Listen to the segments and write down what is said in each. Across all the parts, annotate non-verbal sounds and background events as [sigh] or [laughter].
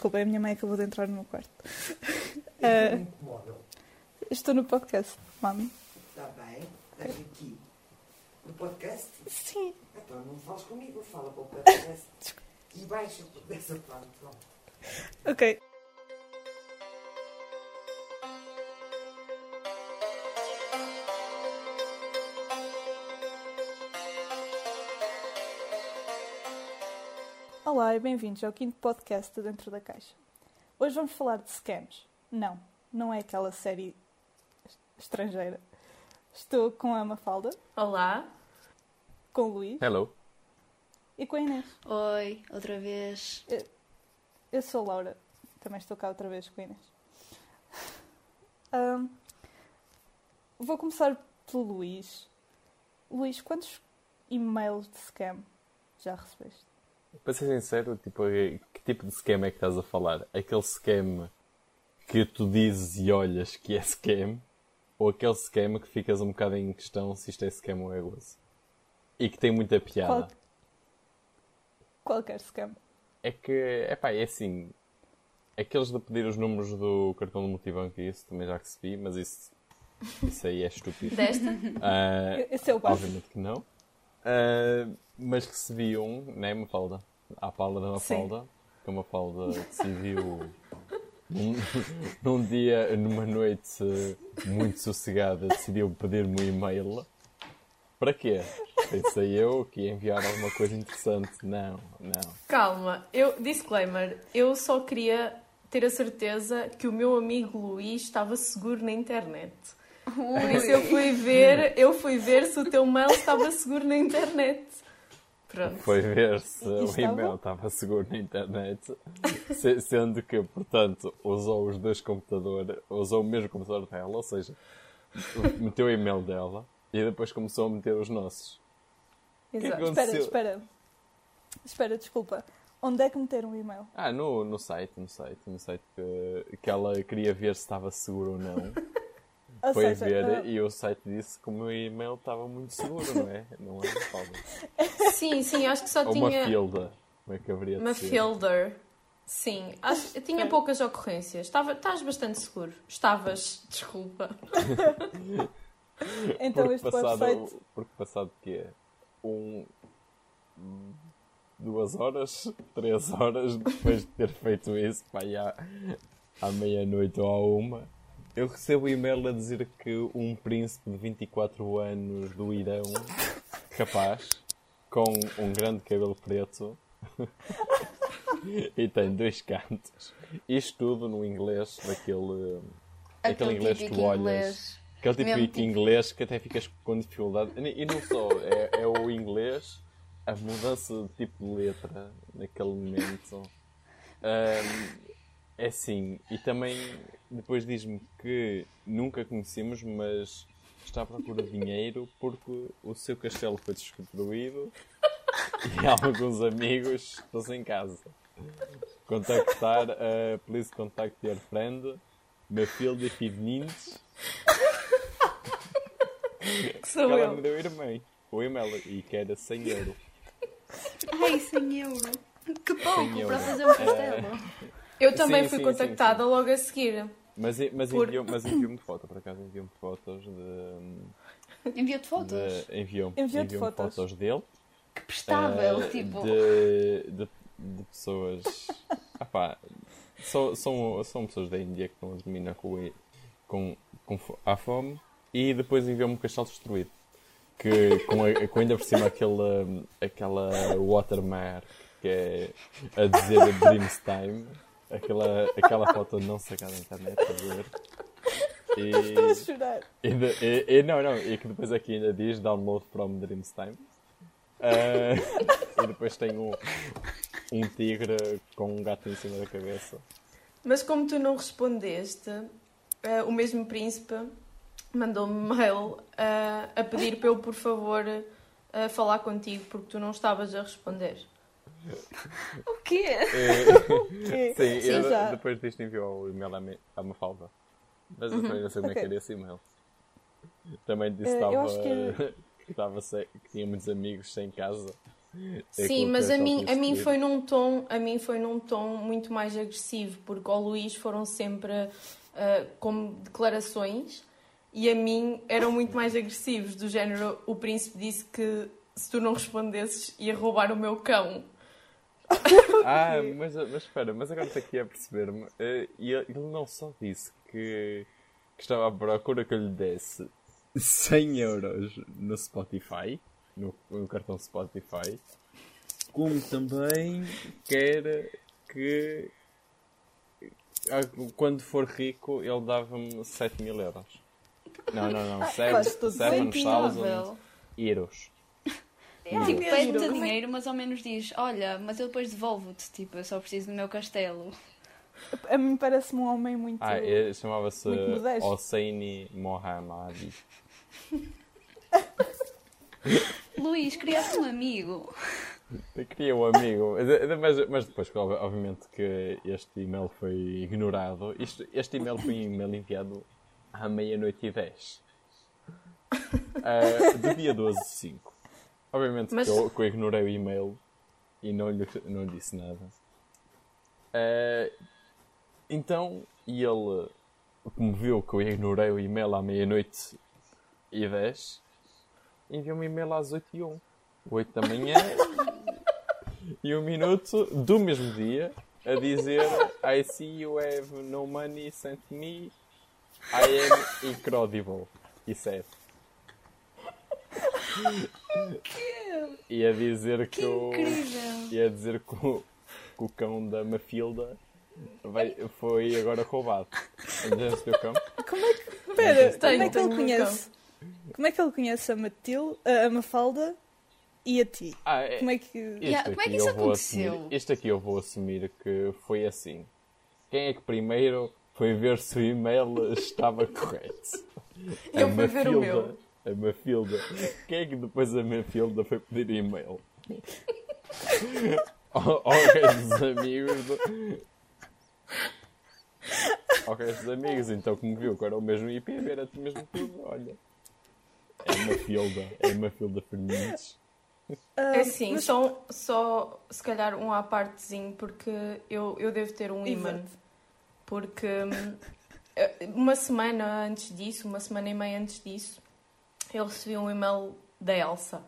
desculpa, a minha mãe acabou de entrar no meu quarto. Uh, estou no podcast, mami. Está bem? Estás aqui. No podcast? Sim. Então não falas comigo, fala para o podcast. [laughs] E baixa dessa parte. Pronto. Ok. Olá e bem-vindos ao quinto podcast de Dentro da Caixa. Hoje vamos falar de scams. Não, não é aquela série estrangeira. Estou com a Mafalda, Olá. com o Luís Hello. e com a Inês. Oi, outra vez. Eu sou a Laura, também estou cá outra vez com a Inês. Ahm, vou começar pelo Luís. Luís, quantos e-mails de scam já recebeste? Para ser sincero, tipo, que tipo de scam é que estás a falar? Aquele scam que tu dizes e olhas que é scam? Ou aquele scam que ficas um bocado em questão se isto é scam ou é gozo? E que tem muita piada. Qual- Qualquer scam. É que, é pá, é assim. Aqueles de pedir os números do cartão do multibanco, isso também já recebi, mas isso, isso aí é estúpido. Desta? Ah, Esse é o básico. Obviamente que não. Ah, mas recebi um, né, Mafalda? À pala da Mafalda. Que a Mafalda decidiu, num, [laughs] num dia, numa noite muito sossegada, decidiu pedir-me um e-mail. Para quê? Pensei eu que ia enviar alguma coisa interessante. Não, não. Calma, eu, disclaimer, eu só queria ter a certeza que o meu amigo Luís estava seguro na internet. Por isso eu fui ver, eu fui ver se o teu mail estava seguro na internet. Pronto. Foi ver se E o estava? e-mail estava seguro na internet, se- sendo que, portanto, usou os dois computadores, usou o mesmo computador dela, ou seja, meteu o e-mail dela e depois começou a meter os nossos. Exato. que Espera, espera. Espera, desculpa. Onde é que meteram o e-mail? Ah, no, no site, no site, no site que, que ela queria ver se estava seguro ou não. [laughs] Ou Foi seja, ver ah, e o site disse que o meu e-mail estava muito seguro, não é? Não é? Paulo? [laughs] Sim, sim, acho que só Ou uma tinha filda, como é que haveria de uma ser? filter. Sim, acho, eu tinha poucas ocorrências. Estava, estás bastante seguro. Estavas, desculpa. [laughs] então porque este passado, website. Porque passado quê? Um... Duas horas, [laughs] três horas depois de ter feito isso, pá, à, à meia-noite ou à uma, eu recebo um e-mail a dizer que um príncipe de 24 anos do Irão, capaz, com um grande cabelo preto, [laughs] e tem dois cantos, isto tudo no inglês daquele... Aquele inglês que tu olhas. inglês. Aquele tipo Mesmo de tipo- inglês que até ficas com dificuldade. E não só, é, é o inglês, a mudança de tipo de letra naquele momento. [laughs] Ahm, é assim, e também depois diz-me que nunca conhecemos, mas está à procura de dinheiro porque o seu castelo foi destruído e [laughs] alguns amigos estão sem casa. Contactar a Please Contact Your Friend, Matilda Fidnins Que sou que ela eu. me deu e-mail, o e-mail e que era 100 euros. Ai, 100 euros. Que pouco 100 para fazer um castelo. Eu também Sim, fui sim, contactada sim, logo a seguir. Mas, mas Por- enviou-me mas enviou foto, por acaso enviou-me fotos de. Enviou-te fotos. de enviou enviou fotos. fotos dele. Que prestável, eh, tipo. De, de, de pessoas. [laughs] Ah pá, são, são, são pessoas da Índia que estão a dominar com, com, com fo- à fome. E depois enviou-me um castelo destruído. Que, com, a- com ainda por cima aquela, aquela watermark que é a dizer Dreams Time. Aquela, aquela foto não sacada na internet, a ver. [laughs] Estou a E, chorar. e, de- e- e- não, não, e que depois aqui ainda diz download from Dreams Time. Ah, [laughs] e depois tem um, um tigre com um gato em cima da cabeça. Mas como tu não respondeste, eh, o mesmo príncipe mandou-me mail eh, a pedir para eu, por favor, eh, falar contigo porque tu não estavas a responder. O quê? [laughs] E- Ok. sim, Sim, eu já. depois disto enviou o e-mail à, me- à Mafalda. Mas eu também não sei como é que era esse e-mail. Também disse Eh, que eu estava acho que- [laughs] estava sem- que tinha muitos amigos sem casa É Sim, mas que a mim, a mim foi num tom, a mim foi num tom muito mais agressivo, porque ao Luís foram sempre ah, como declarações e a mim eram muito mais agressivos, do género o príncipe disse que se tu não respondesses ia roubar o meu cão. Ah, mas, mas espera, mas agora estou aqui a perceber-me. eh, E ele não só disse que, que estava à procura que eu lhe desse 100 euros no Spotify, no, no cartão Spotify, como também quer que ah, quando for rico ele dava-me 7 mil euros. Não, não, não, faz todo 7,000 sentido. euros. É, tipo, pede-te dinheiro, mas ao menos diz: Olha, mas eu depois devolvo-te. Tipo, eu só preciso do meu castelo. A mim parece-me um homem muito. Ah, é- chamava-se. Hosseini Mohammadi. Luís, criaste um amigo. Queria um amigo, mas, mas- depois, ob- obviamente, que este e-mail foi ignorado. Isto- este e-mail foi um e-mail enviado à meia-noite e 10 Ah, do dia 12 de 5. Obviamente Mas- que, eu, que eu ignorei o e-mail e não lhe, não lhe disse nada. Ah, então, e ele, como viu que eu ignorei o e-mail à meia-noite e 10, enviou-me um e-mail às 8 e 1. 8 da manhã [laughs] e um minuto do mesmo dia a dizer I see you have no money sent me I am incredible e sério [laughs] e a dizer que, o Incrível. e a dizer que o, que o cão da Mafilda vai, foi agora roubado o cão? Como é que. Tenho, como é que ele conhece? Como é que ele conhece a Matilde, a Mafalda e a ti? Ah, é, Como é que. Yeah, como é que isso aconteceu? assumir- este aqui eu vou assumir que foi assim. Quem é que primeiro foi ver se o e-mail [laughs] estava correto? Eu A fui ver o Mafilda- meu. A Mafilda. Quem é que depois a Mafilda foi pedir e-mail? [laughs] Ao ao resto dos amigos. Do... Ao resto dos amigos, então como viu que era o mesmo IP, era mesmo tudo, olha. É a Mafilda, é a Mafilda Fernandes. Ah, É mas- só, só se calhar um à partezinho, porque eu, eu devo ter um imã. Porque hum, eh, uma semana antes disso, uma semana e meia antes disso, eu recebi um e-mail da Elsa.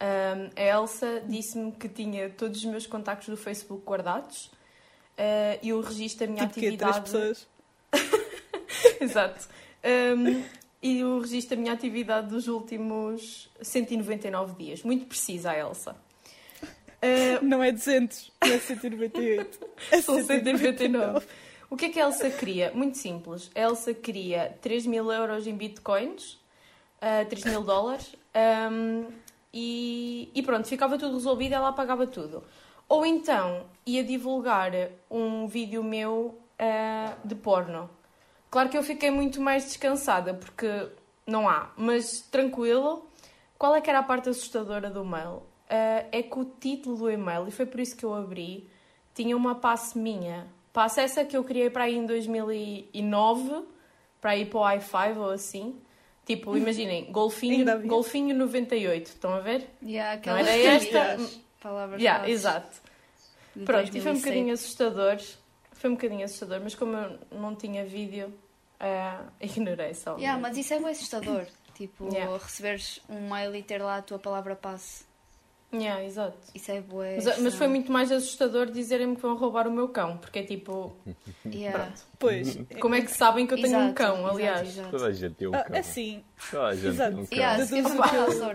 Hum, a Elsa disse-me que tinha todos os meus contactos do Facebook guardados eh, e o registro da minha Tipo que três atividade. pessoas. [laughs] Exato. Um, e o registro da minha atividade dos últimos 199 dias. Muito precisa, a Elsa. Uh, Não é 200, não é 198. [laughs] É são 199. O que é que a Elsa queria? Muito simples. A Elsa queria 3 mil euros em bitcoins, uh, 3 mil dólares, um, e, e pronto, ficava tudo resolvido, ela pagava tudo. Ou então ia divulgar um vídeo meu uh, de porno. Claro que eu fiquei muito mais descansada, porque não há, mas tranquilo. Qual é que era a parte assustadora do mail? Uh, é que o título do e-mail, e foi por isso que eu abri, tinha uma passe minha. Passe essa que eu criei para aí em 2009, para ir para o i5 ou assim. Tipo, imaginem, [laughs] golfinho, golfinho 98, estão a ver? Yeah, aquelas Não era esta? palavras- Yeah, exato. de Pronto, e foi um 2007. bocadinho assustador. Foi um bocadinho assustador, mas como eu não tinha vídeo, eh, [laughs] ignorei só. Yeah, mas isso é bem assustador. Tipo, Yeah. receberes um mail e ter lá a tua palavra passe. Yeah, exato. Isso é bué. Mas, mas foi muito mais assustador dizerem-me que vão roubar o meu cão, porque é tipo, Yeah. pronto. Pois. Como é que sabem que eu tenho um Exato, cão, exato, aliás? exato. Toda a gente tem um Ah, cão. é assim. Toda a gente Exato. tem um cão. Yeah,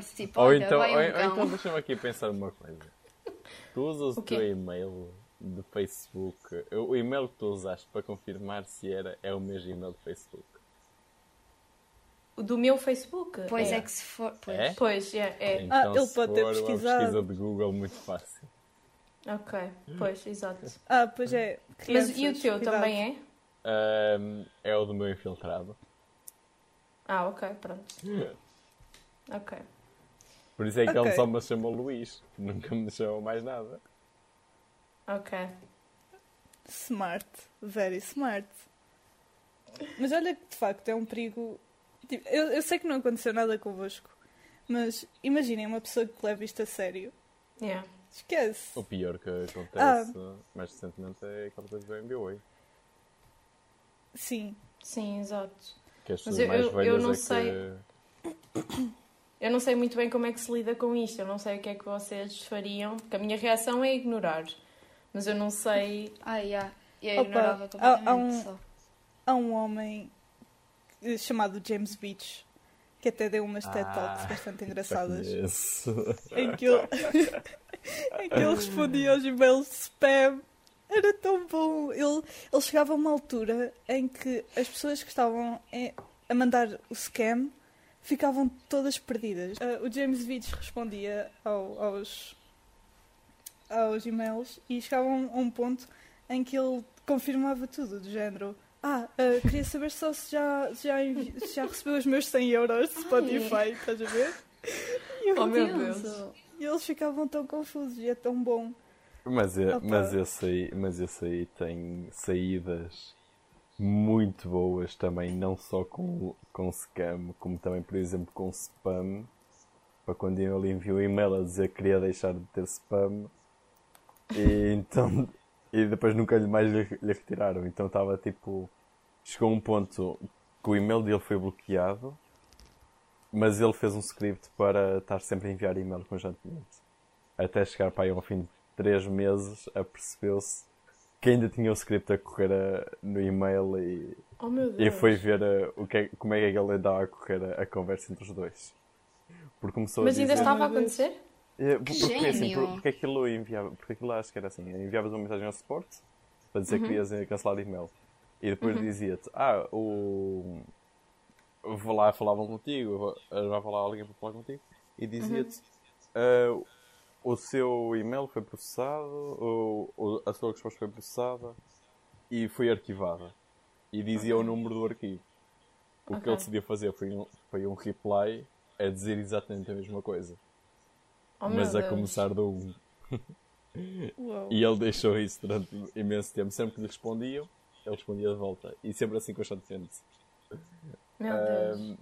se tipo, Ou então, um ou então cão. deixa-me aqui pensar uma coisa. Tu usas O teu e-mail do Facebook. O e-mail que tu usaste para confirmar se era é o mesmo e-mail do Facebook. O do meu Facebook? Pois é. que se for. Pois. É? Pois, é, é. Então, Ah, ele se pode ter pesquisado. pesquisa de Google muito fácil. Ok, pois, exato. Ah, pois é. Mas e o teu cuidado. também é? Ahm, é o do meu infiltrado. Ah, ok, pronto. Ok. Por isso é que Ok. ele só me chamou Luís. Nunca me chamou mais nada. Ok. Smart. Very smart. Mas olha que de facto é um perigo. Tipo, eu, eu sei que não aconteceu nada convosco, mas imaginem uma pessoa que leva isto a sério Yeah. Esquece. O pior que acontece mais recentemente é aquela coisa do MBA. Sim. Sim, exato. Que as Mas eu- mais eu- eu não é sei. que. Eu não sei muito bem como é que se lida com isto. Eu não sei o que é que vocês fariam. Porque a minha reação é ignorar. Mas eu não sei. Ah, yeah. Eu Opa, ignorava há- completamente há um- só. Há um homem chamado James Beach que até deu umas TED Talks Ah, bastante engraçadas. em que ele, [laughs] em que ele respondia aos e-mails spam. Era tão bom. Ele, ele chegava a uma altura em que as pessoas que estavam a mandar o scam ficavam todas perdidas. Ah, o James Beach respondia ao- aos, aos e-mails e chegavam a um ponto em que ele confirmava tudo, do género. Ah, ah, queria saber só se já, se já, se já recebeu os meus 100 euros de Spotify, estás a ver? Eu [laughs] Oh meu. Deus. e eles ficavam tão confusos e é tão bom. Mas, é, Opa. mas, esse aí, mas esse aí tem saídas muito boas também, não só com, com scam, como também, por exemplo, com spam. Para quando ele enviou um e-mail a dizer que queria deixar de ter spam e então e depois nunca mais lhe, lhe retiraram. Então estava tipo. Chegou a um ponto que o e-mail dele foi bloqueado, mas ele fez um script para estar sempre a enviar e-mail constantemente. Até chegar para aí ao fim de 3 meses, apercebeu-se que ainda tinha o script a correr a- no e-mail e, Oh meu e foi ver a- o que é- como é que ele andava a correr a, a conversa entre os dois. Porque começou Mas a ainda dizer... estava a acontecer? É, porque, assim, gênio! por- porque aquilo enviava, porque aquilo acho que era assim, enviavas uma mensagem ao suporte para dizer que querias eh, cancelar o e-mail. E depois dizia-te, ah, o vou lá falavam contigo, vai falar alguém para falar contigo. E dizia-te "Ah, o seu e-mail foi processado, ou, ou a sua resposta foi processada e foi arquivada. E dizia o número do arquivo. O que Ok. ele decidiu fazer foi um, foi um reply a dizer exatamente a mesma coisa Oh mas a Deus. começar do 1. Uau. E ele deixou isso durante imenso tempo. Sempre que lhe respondiam, ele respondia de volta. E sempre assim constantemente. Meu Deus. Ahm,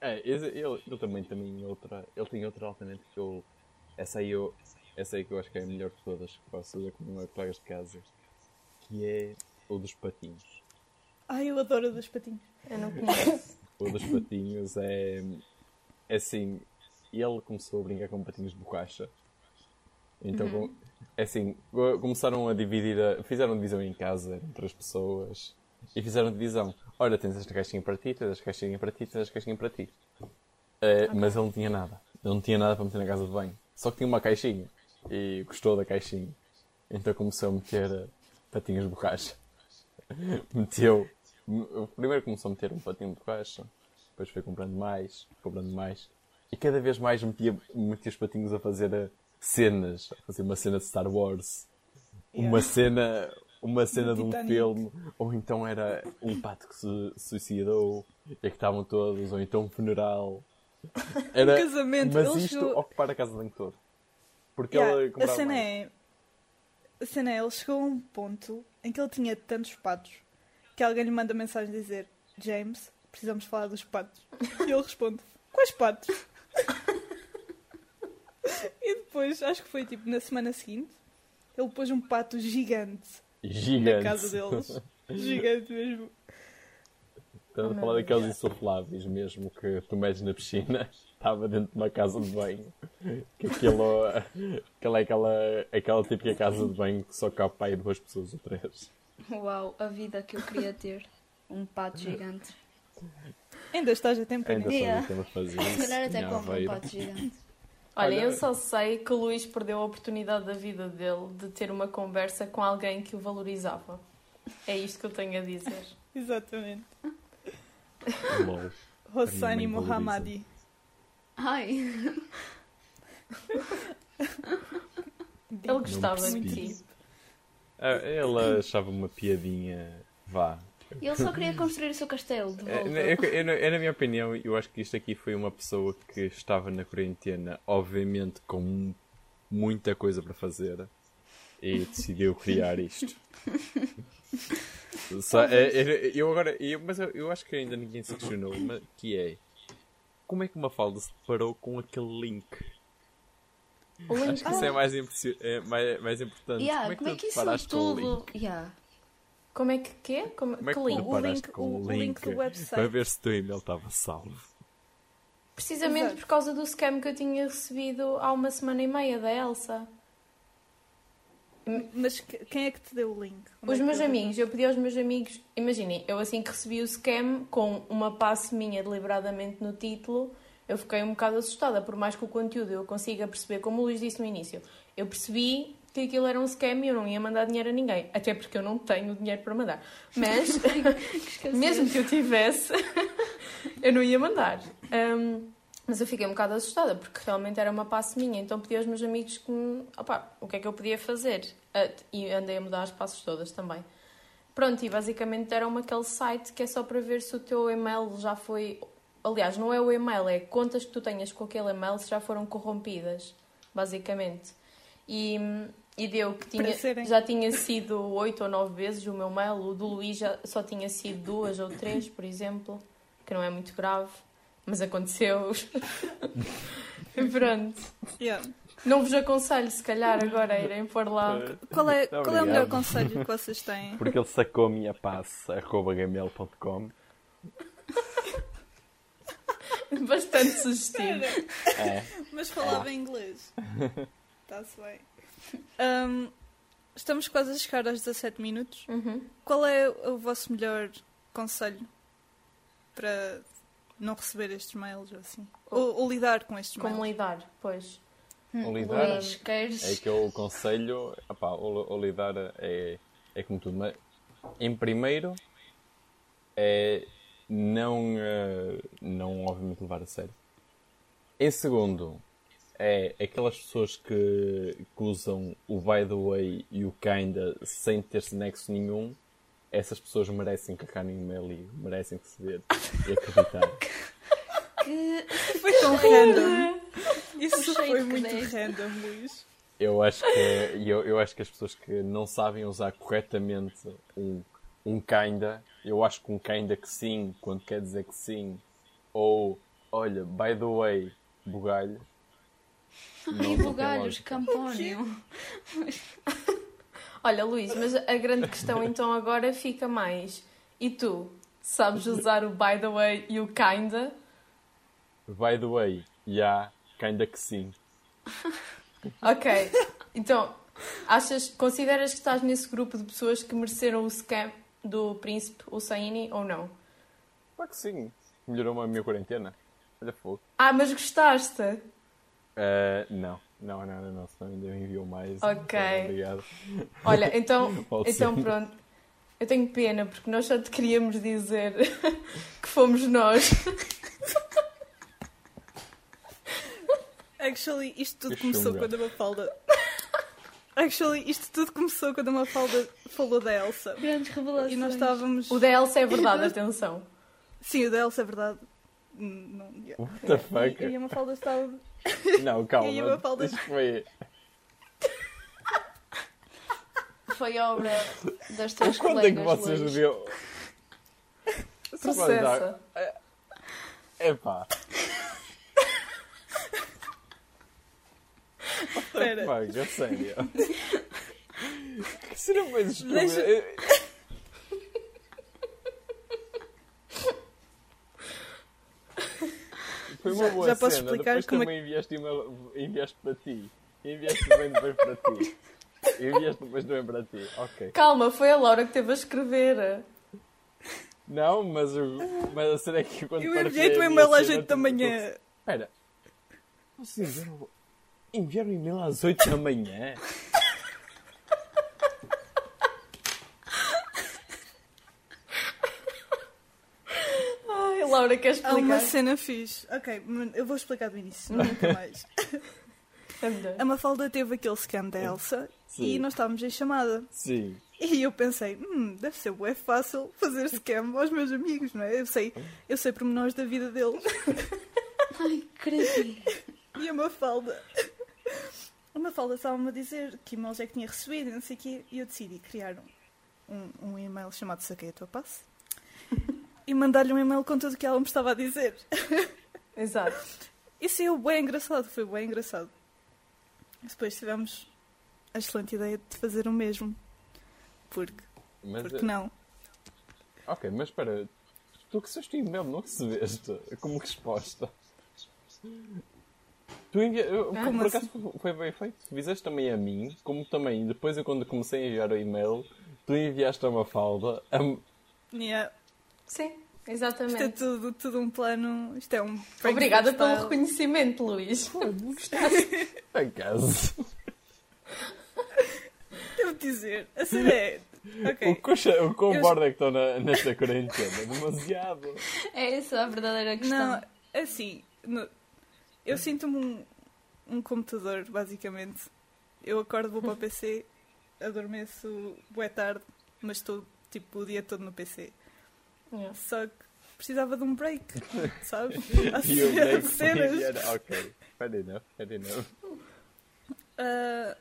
é, esse- ele, ele também tem outra. Ele tem outra altamente que eu. Essa aí, eu, essa aí que eu acho que é a melhor de todas que posso fazer com meus colegas de casa. Que é o dos patinhos. Ai, eu adoro o dos patinhos. Eu não conheço. O dos patinhos é. É assim. Ele começou a brincar com patinhos de borracha. Então, com- é assim, co- começaram a dividir, a, fizeram divisão em casa entre as pessoas e fizeram divisão. Olha, tens esta caixinha para ti, tens esta caixinha para ti, tens esta caixinha para ti. Eh, Mas ele não tinha nada. Ele não tinha nada para meter na casa de banho. Só que tinha uma caixinha e gostou da caixinha. Então começou a meter eh, patinhos de borracha. [laughs] Meteu. Primeiro começou a meter um patinho de borracha, depois foi comprando mais, comprando mais. E cada vez mais metia, metia os patinhos a fazer eh, cenas, a fazer uma cena de Star Wars, uma Yeah. cena, uma cena de um Titanic. filme, ou então era um pato que se suicidou e que estavam todos, ou então um funeral. [laughs] Era, Um casamento, mas ele isto chegou- ocupar a casa de banho todo. Porque Yeah, ele a cena mais. é. A cena é, ele chegou a um ponto em que ele tinha tantos patos que alguém lhe manda mensagem dizer James, precisamos falar dos patos. [laughs] E ele responde, quais patos? E depois, acho que foi tipo na semana seguinte, ele pôs um pato gigante Gigante. na casa deles. [laughs] Gigante mesmo. Estamos Oh, a falar meu daqueles insufláveis mesmo que tu metes na piscina. [laughs] Estava dentro de uma casa de banho. Que aquilo, aquela é aquela, aquela típica casa de banho que só cabe para aí duas pessoas ou três. Uau, a vida que eu queria ter. Um pato gigante. Ainda estás a tempo, Ainda né? Temos fazer Se calhar até como um pato gigante. Olha, Olha- eu só sei que o Luís perdeu a oportunidade da vida dele de ter uma conversa com alguém que o valorizava. É isto que eu tenho a dizer. [laughs] Exatamente. Valoriza. Mohammadi. Ai, Ele gostava de ti. Ah, Ele achava uma piadinha. Vá. Ele só queria construir o seu castelo de É, volta. eu- eu- eu- na minha opinião, eu acho que isto aqui foi uma pessoa que estava na quarentena, obviamente com muita coisa para fazer, e decidiu criar isto. [laughs] Só- é- é- eu agora, eu- mas eu, eu acho que ainda ninguém se questionou, mas, que é como é que uma falda se deparou com aquele link? O link. Acho que isso é mais, impressi- é mais, mais importante. Yeah, como é que, como é tu que isso tudo. Yeah. Como é que quê? Como, Como é que que link? O link- com o- link link do website. para ver se o teu e-mail estava salvo? Precisamente Exato. por causa do scam que eu tinha recebido há uma semana e meia da Elsa. Mas que- quem é que te deu o link? Onde Os é meus eu- amigos, eu pedi aos meus amigos, imaginem, eu assim que recebi o scam com uma passe minha deliberadamente no título, eu fiquei um bocado assustada, por mais que o conteúdo eu consiga perceber, como o Luís disse no início, eu percebi que aquilo era um scam e eu não ia mandar dinheiro a ninguém, até porque eu não tenho dinheiro para mandar. [laughs] Mas, mesmo que eu tivesse, [laughs] eu não ia mandar. Hum, mas eu fiquei um bocado assustada, porque realmente era uma passe minha, então pedi aos meus amigos que me, opá, o que é que eu podia fazer. Ah, e andei a mudar as passes todas também. Pronto, e basicamente deram-me aquele site que é só para ver se o teu e-mail já foi. Aliás, não é o e-mail, é contas que tu tenhas com aquele e-mail se já foram corrompidas, basicamente. E, e deu que tinha, já tinha sido oito ou nove vezes o meu mail, o do Luís já só tinha sido duas ou três, por exemplo, que não é muito grave, mas aconteceu. e [laughs] pronto. Yeah. Não vos aconselho, se calhar, agora irem pôr lá. Qual é, Muito qual é o melhor conselho que [laughs] vocês têm? Porque ele sacou a minha passe, arroba gmail.com. [laughs] Bastante sugestivo. É. Mas falava em inglês. Está-se bem. Ahm, estamos quase a chegar aos 17 minutos. Uhum. Qual é o vosso melhor conselho para não receber estes mails ou assim? Ou, ou lidar com estes Como mails? lidar, pois. O lidar Luís, queres? é que eu aconselho, opá, o, o lidar é, é como tudo, mas em primeiro é não, eh, não obviamente levar a sério. Em segundo, é aquelas pessoas que, que usam o by the way e o kinda sem ter-se nexo nenhum, essas pessoas merecem carregar no e-mail e merecem receber e acreditar. [laughs] Que... Foi tão random. Isso Achei foi muito deste. random, Luís. Eu acho que eu, eu acho que as pessoas que não sabem usar corretamente um, um kinda, eu acho que um kinda que sim, quando quer dizer que sim, ou olha, by the way, bugalho. E bugalhos, campónio. [laughs] Olha, Luís, mas a grande questão então agora fica mais. E tu? Sabes usar o by the way e o kinda? By the way, já, kinda que sim. [laughs] Ok. Então, achas, consideras que estás nesse grupo de pessoas que mereceram o scam do príncipe Husseini ou não? Claro que sim. Melhorou a minha quarentena. Olha fogo. Ah, mas gostaste? Eh, não, não, não, não, não, senão ainda enviou mais. Ok. Então, Obrigado. Olha, então, [laughs] então pronto. Eu tenho pena porque nós só te queríamos dizer [laughs] que fomos nós. Actually, isto tudo Que começou chunga. quando a Mafalda. Actually, isto tudo começou quando a Mafalda falou da Elsa. Grandes revelações. E nós estávamos. O da Elsa é verdade, atenção. Sim, o da Elsa é verdade. Hum, Não, yeah. What the fuck? E, e a Mafalda estava. Não, [laughs] calma. E aí a Mafalda- Isto foi. Foi obra das tuas Quando é que colegas, vocês deviam. Processa. Epá. Espera. Fuck, a sério. Que será mais estúpido? Deixa- Eu- Foi uma Já- boa já posso cena. explicar Depois como é também enviaste, e-mail- enviaste para ti. Enviaste também depois para ti. Enviaste depois também para ti. Ok. Calma, foi a Laura que teve a escrever. Não, mas, o, mas a cena é que quando Eu enviei-te a e-mail às cena, 8 da manhã. Espera. Vocês enviaram, enviaram um e-mail às 8 da manhã? Ai, Laura, queres Há uma explicar? cena fixe. Ok, eu vou explicar do início, nunca [laughs] mais. É melhor. A Mafalda teve aquele scam da Elsa Sim. e nós estávamos em chamada. Sim. E eu pensei, hum, deve ser bué fácil fazer scam aos meus amigos, não é? Eu sei, eu sei pormenores da vida deles. [laughs] [laughs] Ai, creepy. E a Mafalda. A Mafalda estava-me a dizer que e-mails é que tinha recebido e não sei o quê. E eu decidi criar um, um, um e-mail chamado Saquei a tua passe. E mandar-lhe um e-mail com tudo o que ela me estava a dizer. [laughs] Exato. E saiu bem engraçado, foi bem engraçado. Depois tivemos a excelente ideia de fazer o mesmo. Porque, Mas, porque não? Ok, mas espera. Tu recebeste um e-mail, não recebeste? Como resposta. Tu envia... Ah, por acaso foi bem feito. Fizeste também a mim, como também depois eu quando comecei a enviar o e-mail, tu enviaste a uma falda. A... Yeah. Sim, Isto é exatamente. tudo, tudo um plano. Isto é um. Obrigada pelo style. reconhecimento, Luís. [laughs] Acaso. Devo dizer. A cena é. O, Ok. coxa, o quão Eu- borda é que estão na, nesta quarentena? Demasiado. É essa a verdadeira questão. Não, assim. no- eu sinto-me um, um computador, basicamente. Eu acordo, vou para o PC, adormeço boa tarde, mas estou tipo o dia todo no PC. Yeah. Só que precisava de um break, [laughs] sabe? E o break cenas. enviar- Ok, fair enough, fair enough. Ah,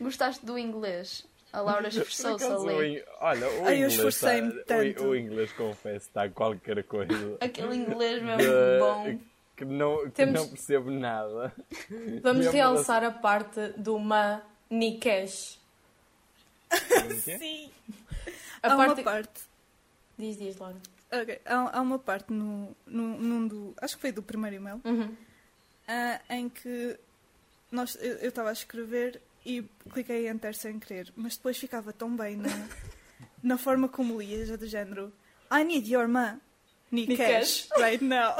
Gostaste do inglês? A Laura esforçou-se o ali. in- Olha, o Ai, eu inglês, o in- tanto. o inglês, confesso, está qualquer coisa. Aquele inglês mesmo de- bom. Que não, que Temos- não percebo nada. Vamos realçar a parte do Manikesh. sim. A Há parte... uma parte. Diz, diz, Laura. ok, há, há uma parte no, no, num do. Acho que foi do primeiro e-mail. Uhum. ah, em que nós, eu estava a escrever e cliquei em enter sem querer, mas depois ficava tão bem na, [laughs] na forma como lias, é do género I need your man. Need Need cash [laughs] right now.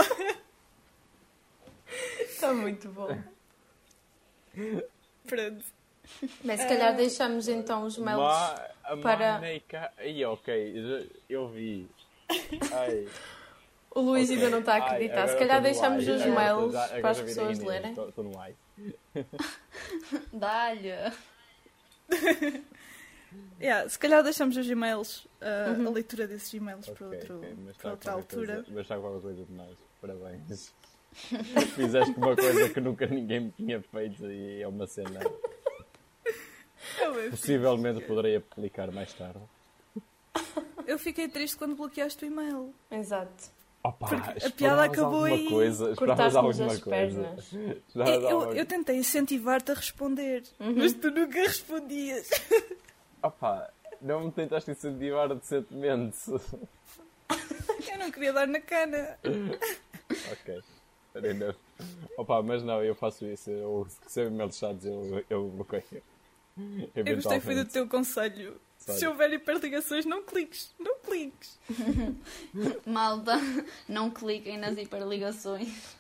Está muito bom. Pronto. Bem, se calhar deixamos então os mails. Ma, a para- Maneca. Aí, ok, eu vi. Ai, O Luís ok. ainda não está a Ai, acreditar. agora se calhar deixamos ai, os mails agora para as pessoas lerem. Estou no ai. [laughs] Dá-lhe. [laughs] Yeah, se calhar deixamos os e-mails, ah, Uhum. a leitura desses e-mails para, Ok, outro, ok, mas para está outra altura. Coisa, mas está qualquer coisa demais. Parabéns. [laughs] Fizeste uma coisa que nunca ninguém me tinha feito e é uma cena. Eu, Possivelmente poderei aplicar mais tarde. eu fiquei triste quando bloqueaste o e-mail. Exato. Opa, Porque a piada acabou aí. Coisa, esperavas Cortaste-nos alguma as coisa. pernas. [laughs] Esperavas Eu, eu, eu tentei incentivar-te a responder, Uhum. mas tu nunca respondias. [laughs] Opa, não me tentaste incentivar decentemente. Eu não queria dar na cana. [laughs] ok. Opa, mas não, eu faço isso. Eu recebo e-mails chatos, eu, eu bloqueio. [laughs] Eu gostei foi do teu conselho. Sério. Se houver hiperligações, não cliques. Não cliques. [laughs] Malta, não cliquem nas hiperligações.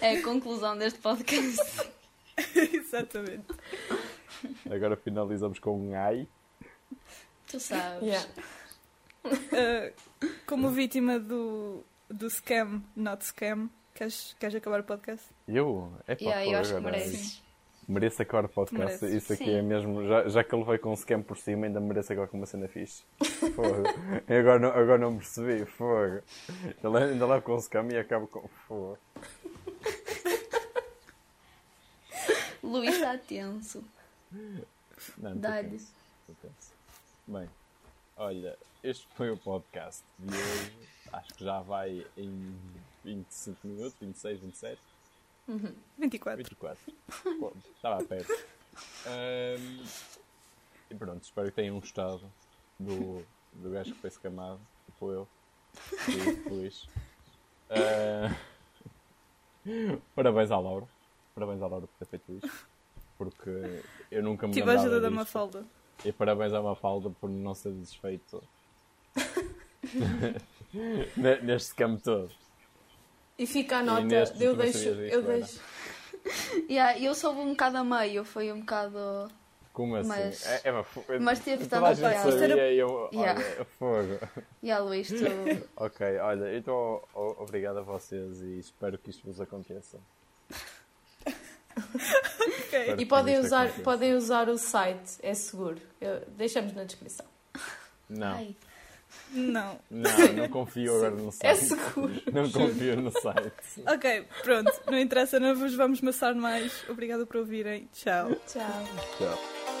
É a conclusão deste podcast. [laughs] Exatamente. Agora finalizamos com um ai. Tu sabes. Yeah. Ah, como vítima do, do scam, not scam, queres, queres acabar o podcast? Eu? É pá, Yeah, eu acho que agora- mereces. Mereço o podcast. Mereces. Isso aqui Sim. é mesmo. Já, já que ele veio com um scam por cima, ainda mereço agora com uma cena fixe. Fogo. [laughs] Agora, não, agora não percebi. Fogo. Ele ainda leva com um scam e acaba com. Fogo. Luís está tenso. Não, Dá-lhe. Bem, olha, este foi o podcast de hoje. Acho que já vai em 25 minutos, 26, 27, 24. 24. Pô, Estava perto. Ahm, e pronto, espero que tenham gostado do, do gajo que foi escamado, tipo eu, e Luís. Ah, parabéns à Laura. Parabéns à Laura por ter feito isto. Porque eu nunca me Tive a ajuda da. Mafalda. E parabéns à Mafalda por não ser desfeito [laughs] [laughs] Ne- neste campo todo. E fica a nota, eu deixo, eu deixo. [laughs] Yeah, eu soube um bocado a meio, foi um bocado. Como assim? Mas- É, é, mas fo- mas teve tanta piada. sabia e eu. [laughs] Yeah. Olha, fogo. Yeah, Luís, tu. [laughs] Ok, olha, então obrigado a vocês e espero que isto vos aconteça. Ok. Espero E podem usar, aconteça. podem usar o site, é seguro. Eu- deixamos na descrição. Não, Ai, Não. não, não confio agora no É site. seguro. Não confio no site. Ok, pronto. Não interessa, não vos vamos maçar mais. Obrigada por ouvirem. Tchau. Tchau. Tchau.